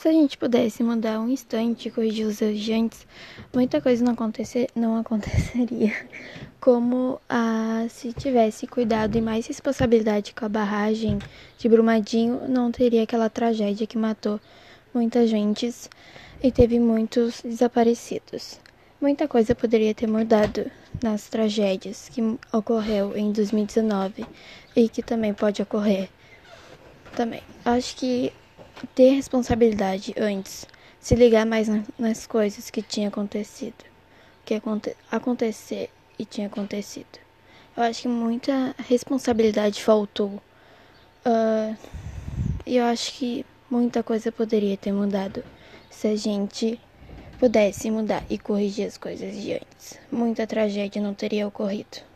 Se a gente pudesse mudar um instante e corrigir os erros de antes, muita coisa não, acontecer, não aconteceria. Como ah, se tivesse cuidado e mais responsabilidade com a barragem de Brumadinho, não teria aquela tragédia que matou muita gente e teve muitos desaparecidos. Muita coisa poderia ter mudado nas tragédias que ocorreu em 2019 e que também pode ocorrer também. Acho que ter responsabilidade antes, se ligar mais nas coisas que tinha acontecido, que aconte acontecer e tinha acontecido. Eu acho que muita responsabilidade faltou. Uh, e eu acho que muita coisa poderia ter mudado se a gente pudesse mudar e corrigir as coisas de antes. Muita tragédia não teria ocorrido.